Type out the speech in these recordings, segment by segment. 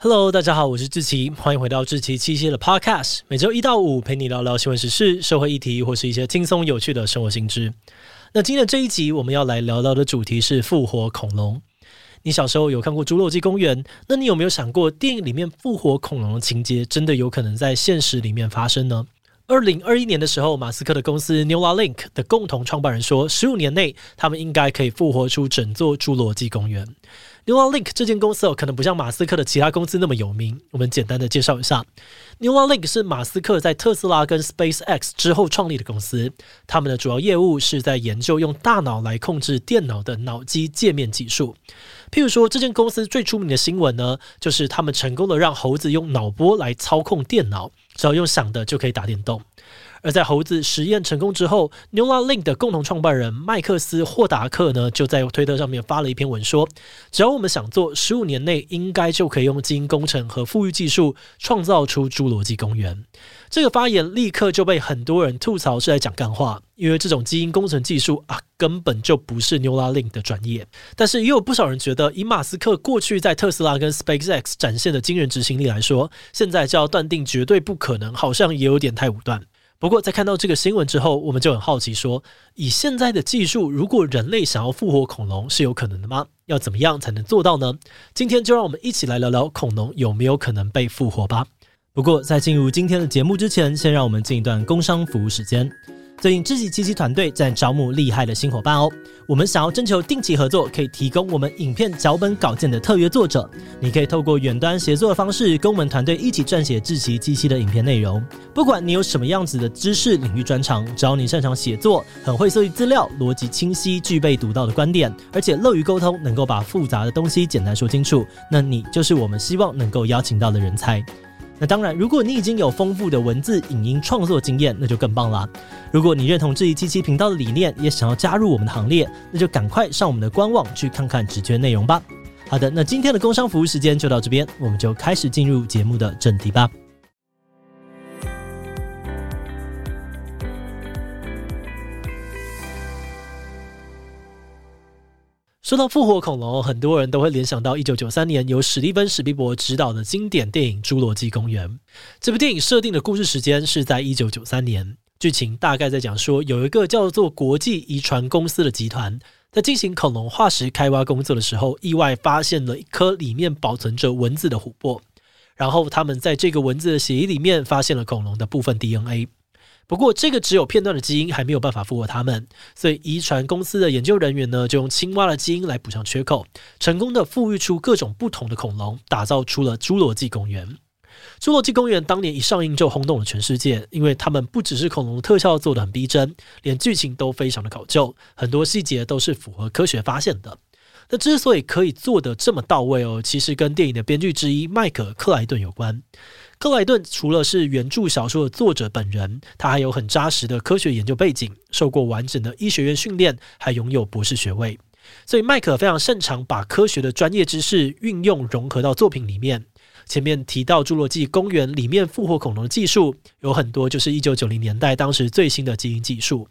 Hello，大家好，我是志奇，欢迎回到志奇七夕的 Podcast，每周一到五陪你聊聊新闻时事、社会议题或是一些轻松有趣的生活新知。那今天的这一集我们要来聊聊的主题是复活恐龙。你小时候有看过《侏罗纪公园》？那你有没有想过，电影里面复活恐龙的情节真的有可能在现实里面发生呢？二零二一年的时候，马斯克的公司 Neuralink 的共同创办人说，十五年内他们应该可以复活出整座侏罗纪公园。Neuralink 这间公司哦，可能不像马斯克的其他公司那么有名。我们简单的介绍一下，Neuralink 是马斯克在特斯拉跟 SpaceX 之后创立的公司。他们的主要业务是在研究用大脑来控制电脑的脑机界面技术。譬如说，这间公司最出名的新闻呢，就是他们成功的让猴子用脑波来操控电脑，只要用想的就可以打电动。而在猴子实验成功之后，Neuralink 的共同创办人麦克斯霍达克呢，就在推特上面发了一篇文说：“只要我们想做，十五年内应该就可以用基因工程和富裕技术创造出侏罗纪公园。”这个发言立刻就被很多人吐槽是在讲干话，因为这种基因工程技术啊，根本就不是 Neuralink 的专业。但是也有不少人觉得，以马斯克过去在特斯拉跟 SpaceX 展现的惊人执行力来说，现在就要断定绝对不可能，好像也有点太武断。不过，在看到这个新闻之后，我们就很好奇说，以现在的技术，如果人类想要复活恐龙，是有可能的吗？要怎么样才能做到呢？今天就让我们一起来聊聊恐龙有没有可能被复活吧。不过，在进入今天的节目之前，先让我们进一段工商服务时间。最近志祺七七团队在招募厉害的新伙伴哦，我们想要征求定期合作，可以提供我们影片脚本稿件的特约作者。你可以透过远端协作的方式，跟我们团队一起撰写志奇七七的影片内容。不管你有什么样子的知识领域专长，只要你擅长写作，很会搜集资料，逻辑清晰，具备独到的观点，而且乐于沟通，能够把复杂的东西简单说清楚，那你就是我们希望能够邀请到的人才。那当然，如果你已经有丰富的文字、影音创作经验，那就更棒了。如果你认同志祺七七频道的理念，也想要加入我们的行列，那就赶快上我们的官网去看看直觉内容吧。好的，那今天的工商服务时间就到这边，我们就开始进入节目的正题吧。说到复活恐龙，很多人都会联想到一九九三年由史蒂芬·史匹柏执导的经典电影《侏罗纪公园》。这部电影设定的故事时间是在一九九三年，剧情大概在讲说，有一个叫做国际遗传公司的集团，在进行恐龙化石开挖工作的时候，意外发现了一颗里面保存着蚊子的琥珀，然后他们在这个蚊子的血液里面发现了恐龙的部分 DNA。不过，这个只有片段的基因还没有办法复活它们，所以遗传公司的研究人员呢，就用青蛙的基因来补上缺口，成功的复育出各种不同的恐龙，打造出了侏罗纪公园。侏罗纪公园当年一上映就轰动了全世界，因为他们不只是恐龙特效做得很逼真，连剧情都非常的考究，很多细节都是符合科学发现的。那之所以可以做得这么到位哦，其实跟电影的编剧之一麦克克莱顿有关。克莱顿除了是原著小说的作者本人，他还有很扎实的科学研究背景，受过完整的医学院训练，还拥有博士学位。所以麦克非常擅长把科学的专业知识运用融合到作品里面。前面提到侏罗纪公园里面复活恐龙的技术，有很多就是一九九零年代当时最新的基因技术。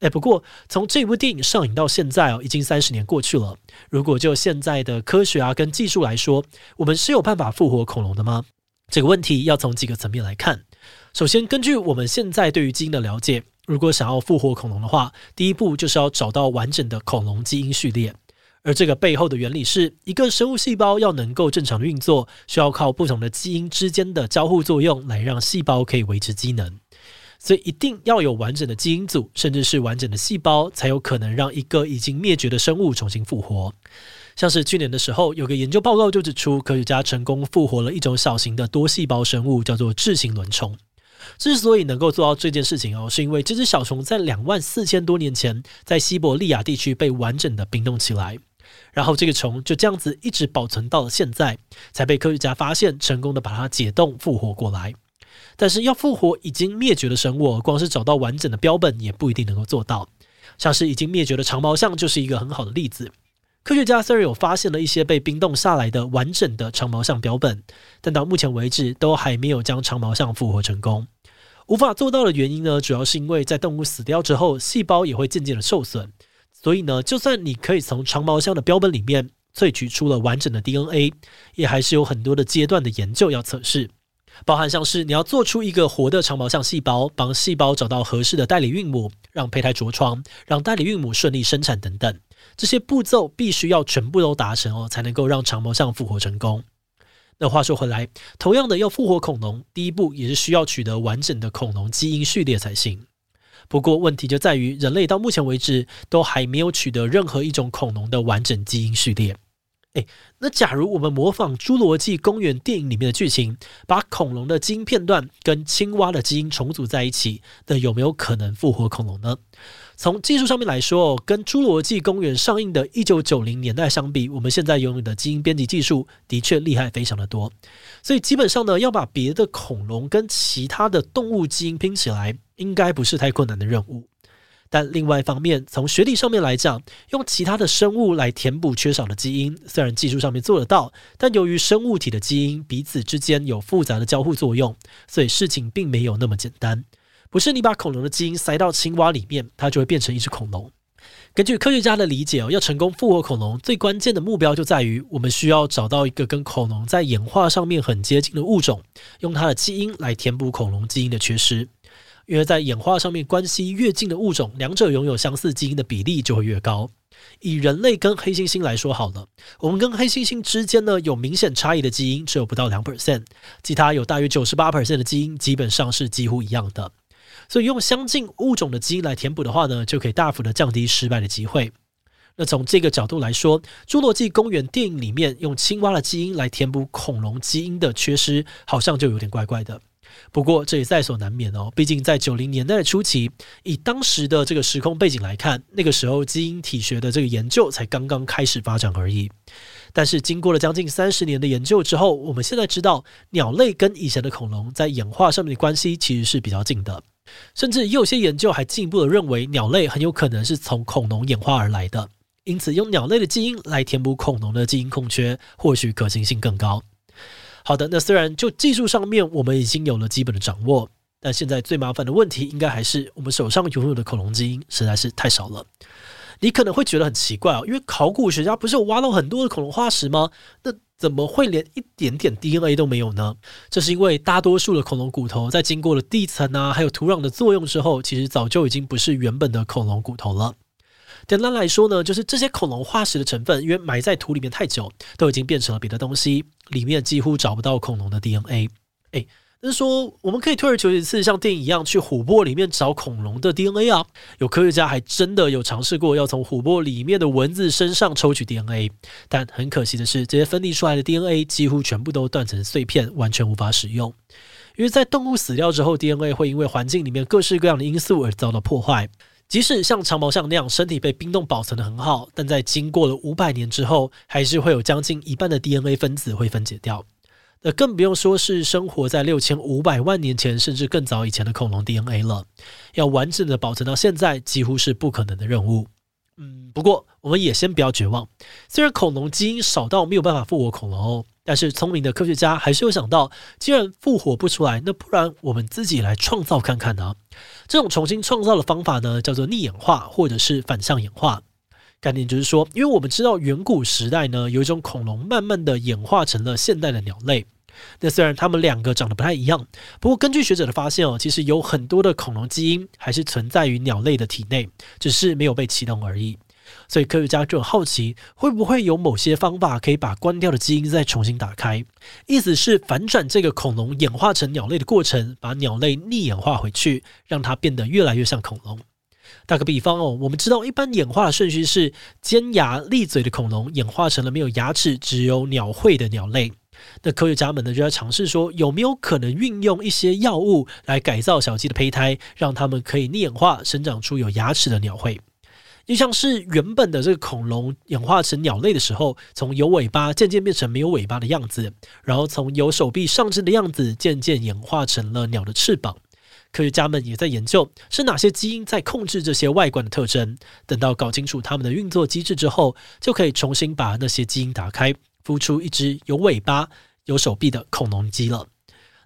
哎，不过从这部电影上映到现在哦，已经三十年过去了。如果就现在的科学啊跟技术来说，我们是有办法复活恐龙的吗？这个问题要从几个层面来看。首先，根据我们现在对于基因的了解，如果想要复活恐龙的话，第一步就是要找到完整的恐龙基因序列。而这个背后的原理是一个生物细胞要能够正常运作，需要靠不同的基因之间的交互作用来让细胞可以维持机能。所以，一定要有完整的基因组，甚至是完整的细胞，才有可能让一个已经灭绝的生物重新复活。像是去年的时候，有个研究报告就指出，科学家成功复活了一种小型的多细胞生物，叫做智形轮虫。之所以能够做到这件事情哦，是因为这只小虫在两万四千多年前在西伯利亚地区被完整的冰冻起来，然后这个虫就这样子一直保存到了现在，才被科学家发现，成功的把它解冻复活过来。但是要复活已经灭绝的生物，光是找到完整的标本也不一定能够做到。像是已经灭绝的长毛象就是一个很好的例子。科学家虽然有发现了一些被冰冻下来的完整的长毛象标本，但到目前为止都还没有将长毛象复活成功。无法做到的原因呢，主要是因为在动物死掉之后，细胞也会渐渐的受损。所以呢，就算你可以从长毛象的标本里面萃取出了完整的 DNA，也还是有很多的阶段的研究要测试。包含像是你要做出一个活的长毛象细胞，帮细胞找到合适的代理孕母，让胚胎着床，让代理孕母顺利生产等等，这些步骤必须要全部都达成哦，才能够让长毛象复活成功。那话说回来，同样的要复活恐龙，第一步也是需要取得完整的恐龙基因序列才行。不过问题就在于，人类到目前为止都还没有取得任何一种恐龙的完整基因序列。诶，那假如我们模仿《侏罗纪公园》电影里面的剧情，把恐龙的基因片段跟青蛙的基因重组在一起，那有没有可能复活恐龙呢？从技术上面来说，跟《侏罗纪公园》上映的一九九零年代相比，我们现在拥有的基因编辑技术的确厉害非常的多。所以基本上呢，要把别的恐龙跟其他的动物基因拼起来，应该不是太困难的任务。但另外一方面，从学理上面来讲，用其他的生物来填补缺少的基因，虽然技术上面做得到，但由于生物体的基因彼此之间有复杂的交互作用，所以事情并没有那么简单。不是你把恐龙的基因塞到青蛙里面，它就会变成一只恐龙。根据科学家的理解哦，要成功复活恐龙，最关键的目标就在于我们需要找到一个跟恐龙在演化上面很接近的物种，用它的基因来填补恐龙基因的缺失。因为在演化上面关系越近的物种，两者拥有相似基因的比例就会越高。以人类跟黑猩猩来说好了，我们跟黑猩猩之间呢有明显差异的基因只有不到两 percent，其他有大约九十八 percent 的基因基本上是几乎一样的。所以用相近物种的基因来填补的话呢，就可以大幅的降低失败的机会。那从这个角度来说，《侏罗纪公园》电影里面用青蛙的基因来填补恐龙基因的缺失，好像就有点怪怪的。不过这也在所难免哦，毕竟在九零年代的初期，以当时的这个时空背景来看，那个时候基因体学的这个研究才刚刚开始发展而已。但是经过了将近三十年的研究之后，我们现在知道，鸟类跟以前的恐龙在演化上面的关系其实是比较近的，甚至有些研究还进一步的认为，鸟类很有可能是从恐龙演化而来的。因此，用鸟类的基因来填补恐龙的基因空缺，或许可行性更高。好的，那虽然就技术上面我们已经有了基本的掌握，但现在最麻烦的问题应该还是我们手上拥有的恐龙基因实在是太少了。你可能会觉得很奇怪啊，因为考古学家不是有挖到很多的恐龙化石吗？那怎么会连一点点 DNA 都没有呢？这是因为大多数的恐龙骨头在经过了地层啊，还有土壤的作用之后，其实早就已经不是原本的恐龙骨头了。简单来说呢，就是这些恐龙化石的成分，因为埋在土里面太久，都已经变成了别的东西，里面几乎找不到恐龙的 DNA。诶，那是说我们可以退而求其次，像电影一样去琥珀里面找恐龙的 DNA 啊。有科学家还真的有尝试过要从琥珀里面的蚊子身上抽取 DNA，但很可惜的是，这些分离出来的 DNA 几乎全部都断成碎片，完全无法使用。因为在动物死掉之后，DNA 会因为环境里面各式各样的因素而遭到破坏。即使像长毛象那样身体被冰冻保存的很好，但在经过了五百年之后，还是会有将近一半的 DNA 分子会分解掉。那更不用说是生活在六千五百万年前甚至更早以前的恐龙 DNA 了，要完整的保存到现在，几乎是不可能的任务。嗯，不过我们也先不要绝望，虽然恐龙基因少到没有办法复活恐龙哦。但是聪明的科学家还是有想到，既然复活不出来，那不然我们自己来创造看看呢？这种重新创造的方法呢，叫做逆演化或者是反向演化。概念就是说，因为我们知道远古时代呢，有一种恐龙慢慢的演化成了现代的鸟类。那虽然它们两个长得不太一样，不过根据学者的发现哦，其实有很多的恐龙基因还是存在于鸟类的体内，只是没有被启动而已。所以科学家就很好奇，会不会有某些方法可以把关掉的基因再重新打开？意思是反转这个恐龙演化成鸟类的过程，把鸟类逆演化回去，让它变得越来越像恐龙。打个比方哦，我们知道一般演化的顺序是尖牙利嘴的恐龙演化成了没有牙齿、只有鸟喙的鸟类。那科学家们呢就在尝试说，有没有可能运用一些药物来改造小鸡的胚胎，让它们可以逆演化生长出有牙齿的鸟喙。就像是原本的这个恐龙演化成鸟类的时候，从有尾巴渐渐变成没有尾巴的样子，然后从有手臂上肢的样子渐渐演化成了鸟的翅膀。科学家们也在研究是哪些基因在控制这些外观的特征。等到搞清楚它们的运作机制之后，就可以重新把那些基因打开，孵出一只有尾巴、有手臂的恐龙鸡了。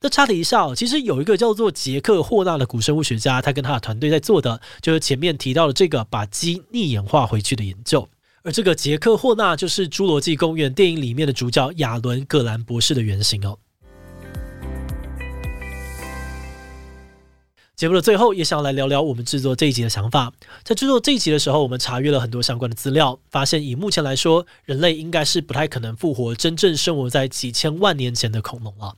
那插题一下哦，其实有一个叫做杰克霍纳的古生物学家，他跟他的团队在做的，就是前面提到的这个把鸡逆演化回去的研究。而这个杰克霍纳就是《侏罗纪公园》电影里面的主角亚伦·格兰博士的原型哦。节目的最后，也想来聊聊我们制作这一集的想法。在制作这一集的时候，我们查阅了很多相关的资料，发现以目前来说，人类应该是不太可能复活真正生活在几千万年前的恐龙了。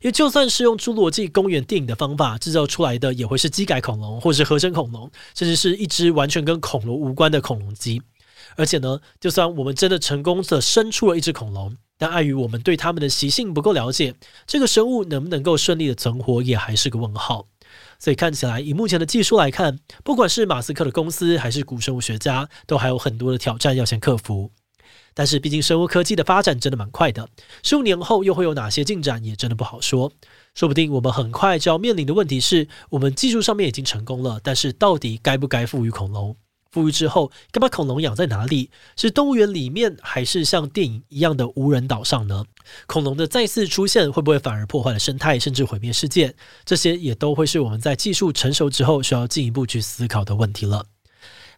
因为就算是用《侏罗纪公园》电影的方法制造出来的，也会是机改恐龙，或是合成恐龙，甚至是一只完全跟恐龙无关的恐龙机。而且呢，就算我们真的成功的生出了一只恐龙，但碍于我们对它们的习性不够了解，这个生物能不能够顺利的存活，也还是个问号。所以看起来，以目前的技术来看，不管是马斯克的公司还是古生物学家，都还有很多的挑战要先克服。但是，毕竟生物科技的发展真的蛮快的，十五年后又会有哪些进展，也真的不好说。说不定我们很快就要面临的问题是，我们技术上面已经成功了，但是到底该不该赋予恐龙？富裕之后，该把恐龙养在哪里？是动物园里面，还是像电影一样的无人岛上呢？恐龙的再次出现，会不会反而破坏了生态，甚至毁灭世界？这些也都会是我们在技术成熟之后需要进一步去思考的问题了。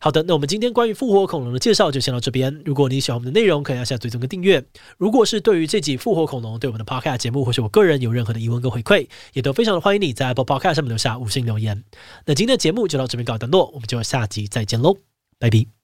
好的，那我们今天关于复活恐龙的介绍就先到这边。如果你喜欢我们的内容，可以按下追踪跟订阅。如果是对于这集复活恐龙对我们的 Podcast 节目，或是我个人有任何的疑问跟回馈，也都非常的欢迎你在 Apple Podcast 上面留下五星留言。那今天的节目就到这边告一段落，我们就下集再见喽，拜拜。